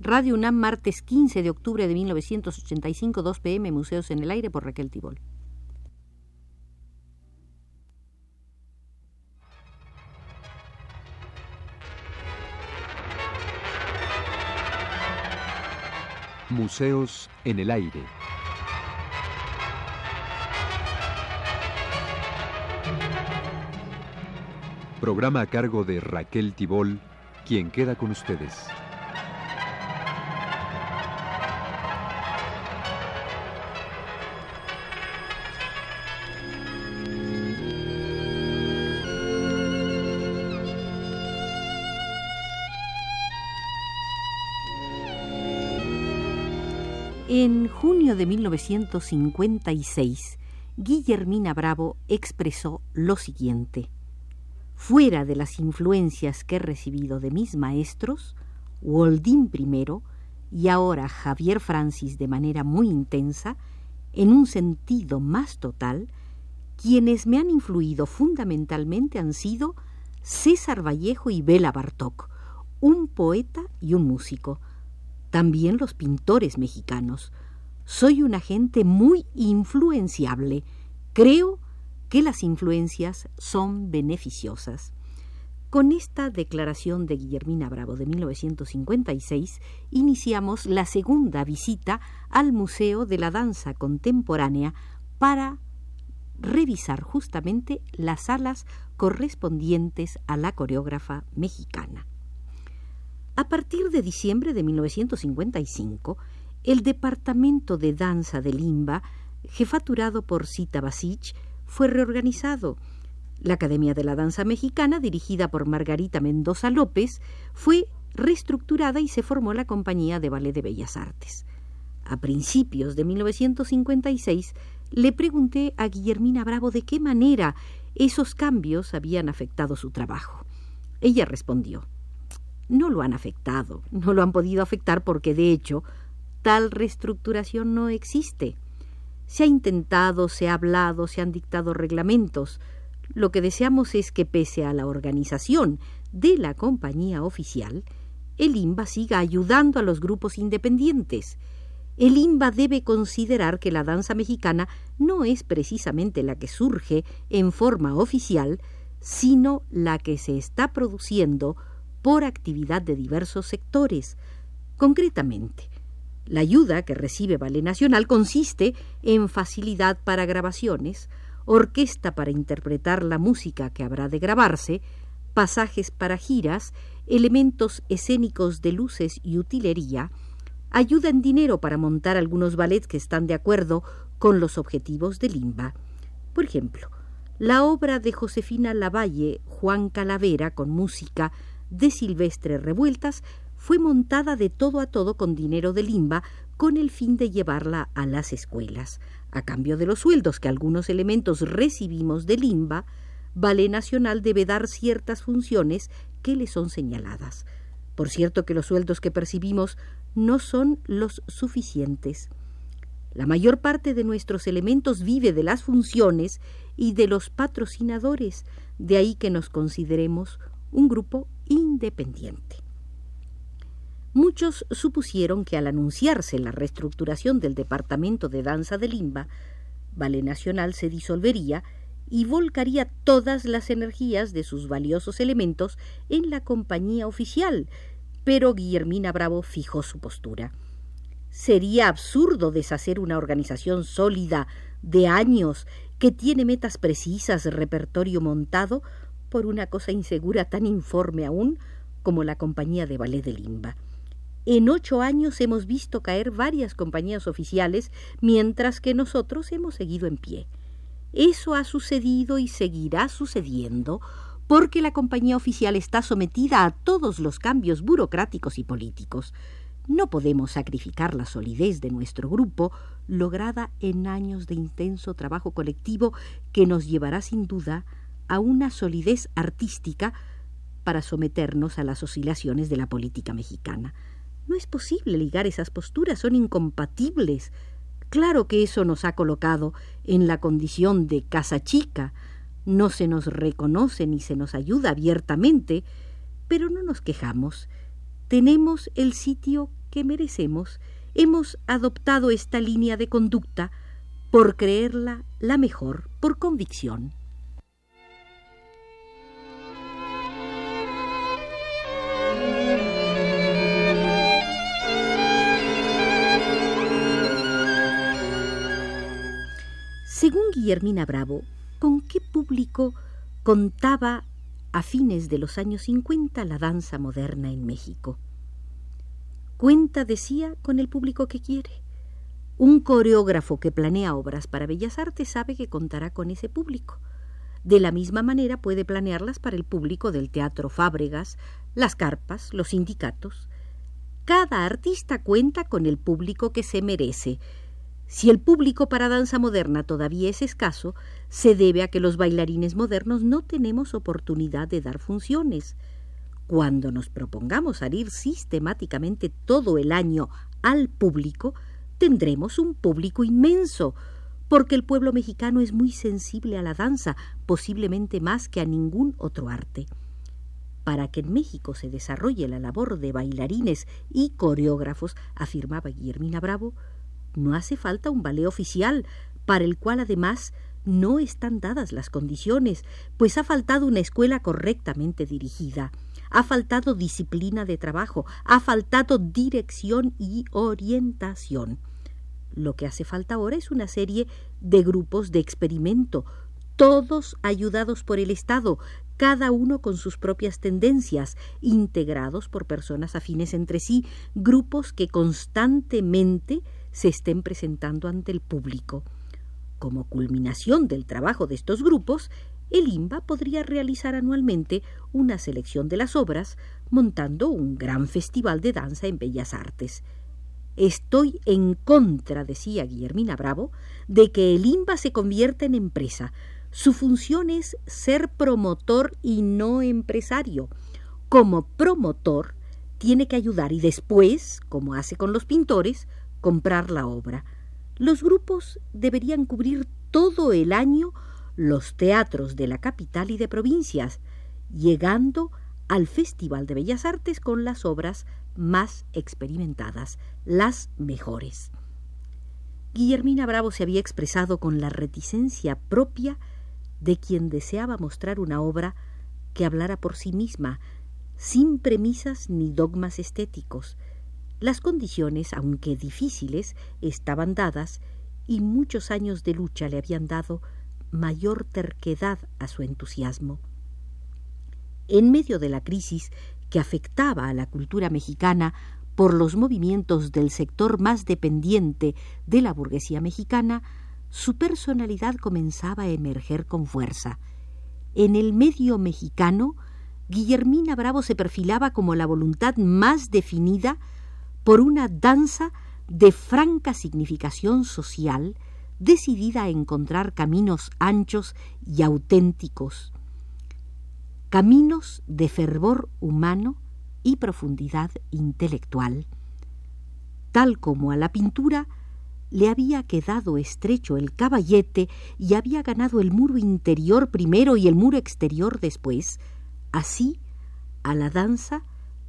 Radio UNAM, martes 15 de octubre de 1985, 2 pm, Museos en el Aire por Raquel Tibol. Museos en el Aire. Programa a cargo de Raquel Tibol, quien queda con ustedes. Junio de 1956, Guillermina Bravo expresó lo siguiente. Fuera de las influencias que he recibido de mis maestros, Waldín primero y ahora Javier Francis de manera muy intensa, en un sentido más total, quienes me han influido fundamentalmente han sido César Vallejo y Bela Bartok, un poeta y un músico, también los pintores mexicanos. Soy una gente muy influenciable. Creo que las influencias son beneficiosas. Con esta declaración de Guillermina Bravo de 1956 iniciamos la segunda visita al Museo de la Danza Contemporánea para revisar justamente las salas correspondientes a la coreógrafa mexicana. A partir de diciembre de 1955, el Departamento de Danza de Limba, jefaturado por Sita Basich, fue reorganizado. La Academia de la Danza Mexicana, dirigida por Margarita Mendoza López, fue reestructurada y se formó la Compañía de Ballet de Bellas Artes. A principios de 1956 le pregunté a Guillermina Bravo de qué manera esos cambios habían afectado su trabajo. Ella respondió no lo han afectado, no lo han podido afectar porque de hecho tal reestructuración no existe. Se ha intentado, se ha hablado, se han dictado reglamentos. Lo que deseamos es que pese a la organización de la compañía oficial, el IMBA siga ayudando a los grupos independientes. El IMBA debe considerar que la danza mexicana no es precisamente la que surge en forma oficial, sino la que se está produciendo por actividad de diversos sectores. Concretamente, la ayuda que recibe Ballet Nacional consiste en facilidad para grabaciones, orquesta para interpretar la música que habrá de grabarse, pasajes para giras, elementos escénicos de luces y utilería, ayuda en dinero para montar algunos ballets que están de acuerdo con los objetivos de Limba. Por ejemplo, la obra de Josefina Lavalle, Juan Calavera, con música de Silvestre Revueltas fue montada de todo a todo con dinero de limba con el fin de llevarla a las escuelas. A cambio de los sueldos que algunos elementos recibimos de limba, Ballet Nacional debe dar ciertas funciones que le son señaladas. Por cierto que los sueldos que percibimos no son los suficientes. La mayor parte de nuestros elementos vive de las funciones y de los patrocinadores, de ahí que nos consideremos un grupo independiente. Muchos supusieron que al anunciarse la reestructuración del Departamento de Danza de Limba, Ballet Nacional se disolvería y volcaría todas las energías de sus valiosos elementos en la compañía oficial, pero Guillermina Bravo fijó su postura. Sería absurdo deshacer una organización sólida de años que tiene metas precisas, repertorio montado, por una cosa insegura tan informe aún como la compañía de ballet de Limba. En ocho años hemos visto caer varias compañías oficiales, mientras que nosotros hemos seguido en pie. Eso ha sucedido y seguirá sucediendo porque la compañía oficial está sometida a todos los cambios burocráticos y políticos. No podemos sacrificar la solidez de nuestro grupo, lograda en años de intenso trabajo colectivo que nos llevará sin duda a una solidez artística para someternos a las oscilaciones de la política mexicana. No es posible ligar esas posturas, son incompatibles. Claro que eso nos ha colocado en la condición de casa chica, no se nos reconoce ni se nos ayuda abiertamente, pero no nos quejamos. Tenemos el sitio que merecemos, hemos adoptado esta línea de conducta por creerla la mejor, por convicción. Guillermina Bravo, ¿con qué público contaba a fines de los años 50 la danza moderna en México? Cuenta, decía, con el público que quiere. Un coreógrafo que planea obras para Bellas Artes sabe que contará con ese público. De la misma manera puede planearlas para el público del Teatro Fábregas, las carpas, los sindicatos. Cada artista cuenta con el público que se merece, si el público para danza moderna todavía es escaso, se debe a que los bailarines modernos no tenemos oportunidad de dar funciones. Cuando nos propongamos salir sistemáticamente todo el año al público, tendremos un público inmenso, porque el pueblo mexicano es muy sensible a la danza, posiblemente más que a ningún otro arte. Para que en México se desarrolle la labor de bailarines y coreógrafos, afirmaba Guillermina Bravo, no hace falta un ballet oficial, para el cual además no están dadas las condiciones, pues ha faltado una escuela correctamente dirigida, ha faltado disciplina de trabajo, ha faltado dirección y orientación. Lo que hace falta ahora es una serie de grupos de experimento, todos ayudados por el Estado, cada uno con sus propias tendencias, integrados por personas afines entre sí, grupos que constantemente se estén presentando ante el público. Como culminación del trabajo de estos grupos, el IMBA podría realizar anualmente una selección de las obras, montando un gran festival de danza en Bellas Artes. Estoy en contra, decía Guillermina Bravo, de que el IMBA se convierta en empresa. Su función es ser promotor y no empresario. Como promotor, tiene que ayudar y después, como hace con los pintores, comprar la obra. Los grupos deberían cubrir todo el año los teatros de la capital y de provincias, llegando al Festival de Bellas Artes con las obras más experimentadas, las mejores. Guillermina Bravo se había expresado con la reticencia propia de quien deseaba mostrar una obra que hablara por sí misma, sin premisas ni dogmas estéticos, las condiciones, aunque difíciles, estaban dadas y muchos años de lucha le habían dado mayor terquedad a su entusiasmo. En medio de la crisis que afectaba a la cultura mexicana por los movimientos del sector más dependiente de la burguesía mexicana, su personalidad comenzaba a emerger con fuerza. En el medio mexicano, Guillermina Bravo se perfilaba como la voluntad más definida por una danza de franca significación social, decidida a encontrar caminos anchos y auténticos, caminos de fervor humano y profundidad intelectual. Tal como a la pintura le había quedado estrecho el caballete y había ganado el muro interior primero y el muro exterior después, así a la danza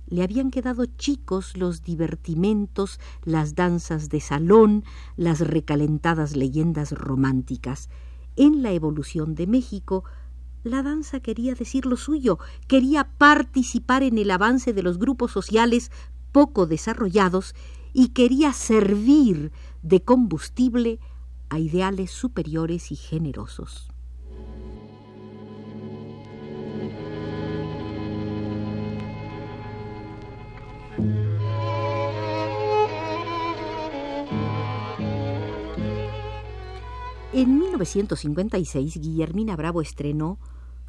le habían quedado chicos los divertimentos, las danzas de salón, las recalentadas leyendas románticas. En la evolución de México, la danza quería decir lo suyo, quería participar en el avance de los grupos sociales poco desarrollados y quería servir de combustible a ideales superiores y generosos. En 1956, Guillermina Bravo estrenó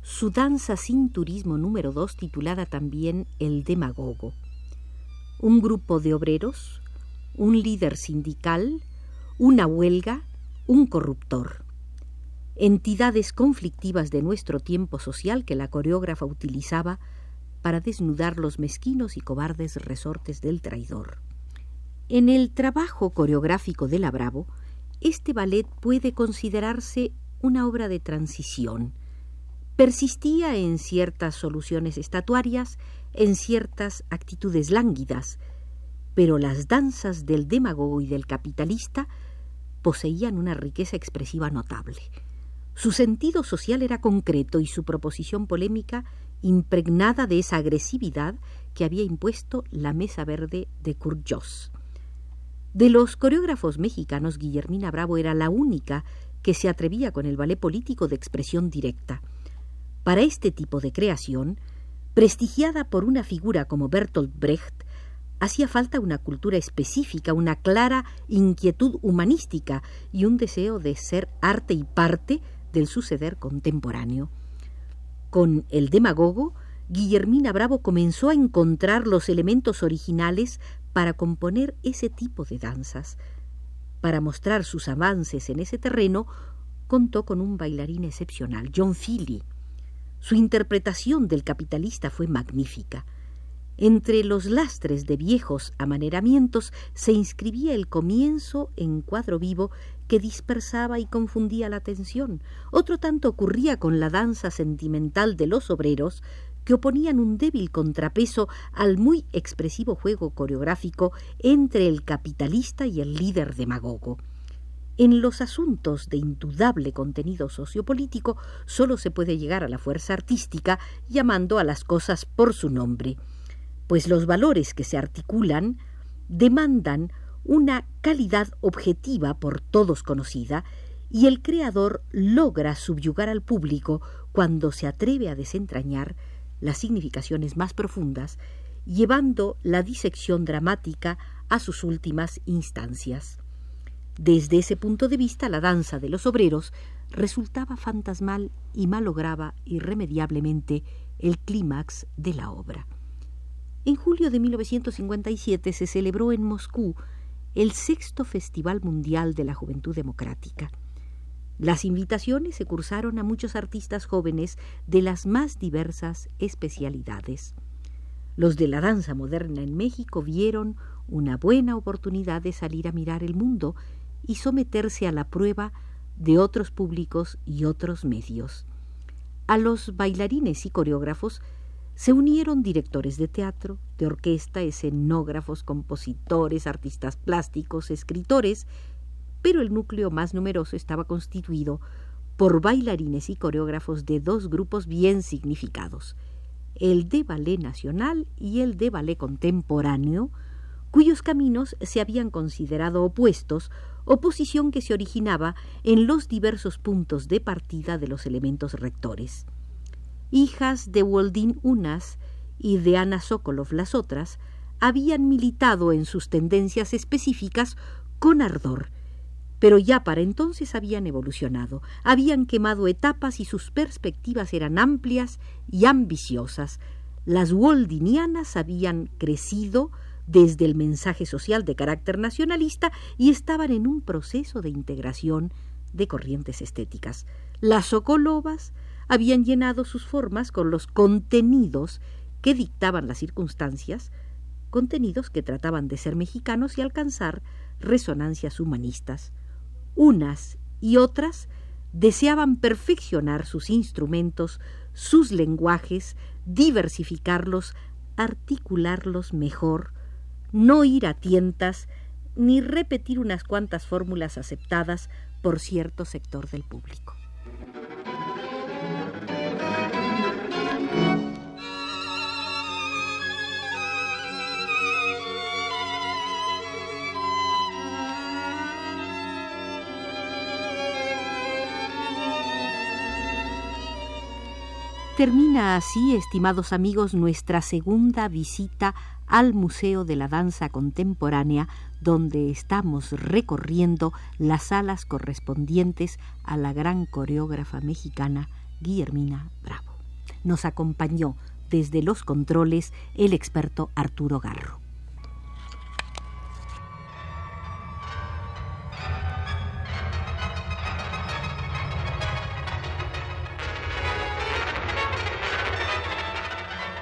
su danza sin turismo número 2 titulada también El Demagogo. Un grupo de obreros, un líder sindical, una huelga, un corruptor. Entidades conflictivas de nuestro tiempo social que la coreógrafa utilizaba para desnudar los mezquinos y cobardes resortes del traidor. En el trabajo coreográfico de la Bravo, este ballet puede considerarse una obra de transición. Persistía en ciertas soluciones estatuarias, en ciertas actitudes lánguidas, pero las danzas del demagogo y del capitalista poseían una riqueza expresiva notable. Su sentido social era concreto y su proposición polémica impregnada de esa agresividad que había impuesto la mesa verde de Kurt De los coreógrafos mexicanos, Guillermina Bravo era la única que se atrevía con el ballet político de expresión directa. Para este tipo de creación, prestigiada por una figura como Bertolt Brecht, hacía falta una cultura específica, una clara inquietud humanística y un deseo de ser arte y parte del suceder contemporáneo. Con el demagogo, Guillermina Bravo comenzó a encontrar los elementos originales para componer ese tipo de danzas. Para mostrar sus avances en ese terreno, contó con un bailarín excepcional, John Philly. Su interpretación del capitalista fue magnífica. Entre los lastres de viejos amaneramientos se inscribía el comienzo en cuadro vivo que dispersaba y confundía la atención. Otro tanto ocurría con la danza sentimental de los obreros, que oponían un débil contrapeso al muy expresivo juego coreográfico entre el capitalista y el líder demagogo. En los asuntos de indudable contenido sociopolítico solo se puede llegar a la fuerza artística llamando a las cosas por su nombre, pues los valores que se articulan demandan una calidad objetiva por todos conocida, y el creador logra subyugar al público cuando se atreve a desentrañar las significaciones más profundas, llevando la disección dramática a sus últimas instancias. Desde ese punto de vista, la danza de los obreros resultaba fantasmal y malograba irremediablemente el clímax de la obra. En julio de 1957 se celebró en Moscú el sexto Festival Mundial de la Juventud Democrática. Las invitaciones se cursaron a muchos artistas jóvenes de las más diversas especialidades. Los de la danza moderna en México vieron una buena oportunidad de salir a mirar el mundo y someterse a la prueba de otros públicos y otros medios. A los bailarines y coreógrafos se unieron directores de teatro, de orquesta, escenógrafos, compositores, artistas plásticos, escritores, pero el núcleo más numeroso estaba constituido por bailarines y coreógrafos de dos grupos bien significados, el de ballet nacional y el de ballet contemporáneo, cuyos caminos se habían considerado opuestos, oposición que se originaba en los diversos puntos de partida de los elementos rectores. Hijas de Woldin unas y de Ana Sokolov las otras, habían militado en sus tendencias específicas con ardor, pero ya para entonces habían evolucionado, habían quemado etapas y sus perspectivas eran amplias y ambiciosas. Las woldinianas habían crecido desde el mensaje social de carácter nacionalista y estaban en un proceso de integración de corrientes estéticas. Las Sokolovas habían llenado sus formas con los contenidos que dictaban las circunstancias, contenidos que trataban de ser mexicanos y alcanzar resonancias humanistas. Unas y otras deseaban perfeccionar sus instrumentos, sus lenguajes, diversificarlos, articularlos mejor, no ir a tientas, ni repetir unas cuantas fórmulas aceptadas por cierto sector del público. Termina así, estimados amigos, nuestra segunda visita al Museo de la Danza Contemporánea, donde estamos recorriendo las salas correspondientes a la gran coreógrafa mexicana Guillermina Bravo. Nos acompañó desde los controles el experto Arturo Garro.